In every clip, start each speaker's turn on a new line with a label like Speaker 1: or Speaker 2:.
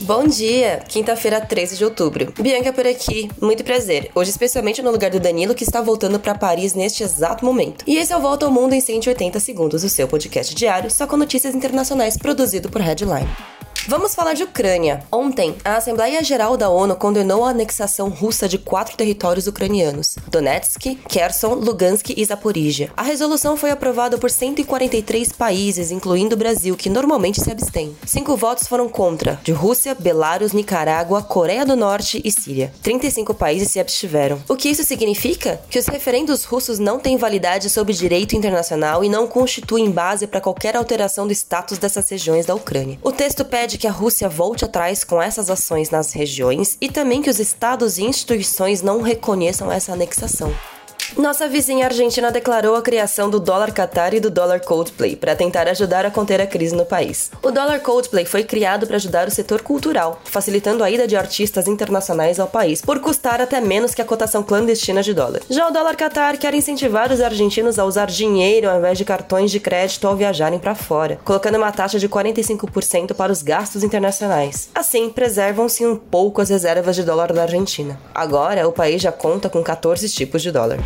Speaker 1: Bom dia! Quinta-feira, 13 de outubro. Bianca por aqui, muito prazer. Hoje, especialmente no lugar do Danilo, que está voltando para Paris neste exato momento. E esse é o Volta ao Mundo em 180 Segundos, o seu podcast diário, só com notícias internacionais produzido por Headline. Vamos falar de Ucrânia. Ontem, a Assembleia Geral da ONU condenou a anexação russa de quatro territórios ucranianos: Donetsk, Kherson, Lugansk e Zaporizhia. A resolução foi aprovada por 143 países, incluindo o Brasil, que normalmente se abstém. Cinco votos foram contra: de Rússia, Belarus, Nicarágua, Coreia do Norte e Síria. 35 países se abstiveram. O que isso significa? Que os referendos russos não têm validade sob direito internacional e não constituem base para qualquer alteração do status dessas regiões da Ucrânia. O texto pede que a Rússia volte atrás com essas ações nas regiões e também que os estados e instituições não reconheçam essa anexação. Nossa vizinha argentina declarou a criação do dólar Qatar e do dólar Coldplay para tentar ajudar a conter a crise no país. O dólar Coldplay foi criado para ajudar o setor cultural, facilitando a ida de artistas internacionais ao país por custar até menos que a cotação clandestina de dólar. Já o dólar Qatar quer incentivar os argentinos a usar dinheiro ao invés de cartões de crédito ao viajarem para fora, colocando uma taxa de 45% para os gastos internacionais. Assim, preservam-se um pouco as reservas de dólar da Argentina. Agora, o país já conta com 14 tipos de dólar.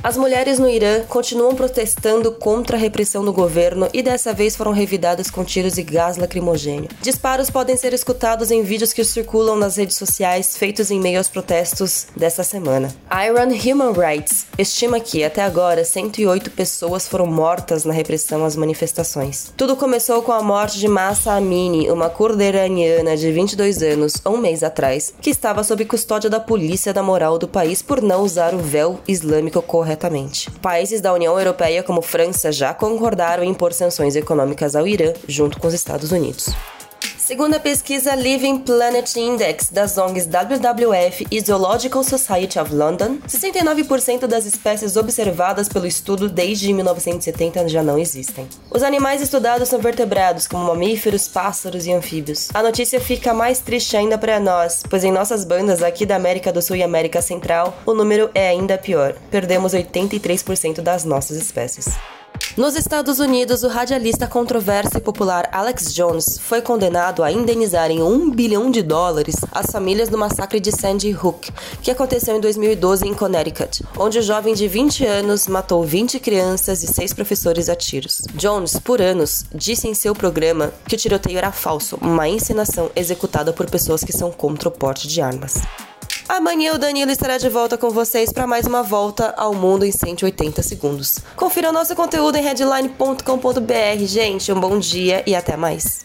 Speaker 1: As mulheres no Irã continuam protestando contra a repressão do governo e dessa vez foram revidadas com tiros e gás lacrimogêneo. Disparos podem ser escutados em vídeos que circulam nas redes sociais feitos em meio aos protestos dessa semana. Iran Human Rights estima que, até agora, 108 pessoas foram mortas na repressão às manifestações. Tudo começou com a morte de Massa Amini, uma curda iraniana de 22 anos, um mês atrás, que estava sob custódia da polícia da moral do país por não usar o véu islâmico correto corretamente. Países da União Europeia, como França, já concordaram em impor sanções econômicas ao Irã, junto com os Estados Unidos. Segundo a pesquisa Living Planet Index das ONGs WWF e Zoological Society of London, 69% das espécies observadas pelo estudo desde 1970 já não existem. Os animais estudados são vertebrados, como mamíferos, pássaros e anfíbios. A notícia fica mais triste ainda para nós, pois em nossas bandas aqui da América do Sul e América Central, o número é ainda pior. Perdemos 83% das nossas espécies. Nos Estados Unidos, o radialista controverso e popular Alex Jones foi condenado a indenizar em um bilhão de dólares as famílias do massacre de Sandy Hook, que aconteceu em 2012 em Connecticut, onde o jovem de 20 anos matou 20 crianças e 6 professores a tiros. Jones, por anos, disse em seu programa que o tiroteio era falso, uma encenação executada por pessoas que são contra o porte de armas. Amanhã o Danilo estará de volta com vocês para mais uma volta ao mundo em 180 segundos. Confira o nosso conteúdo em headline.com.br. Gente, um bom dia e até mais.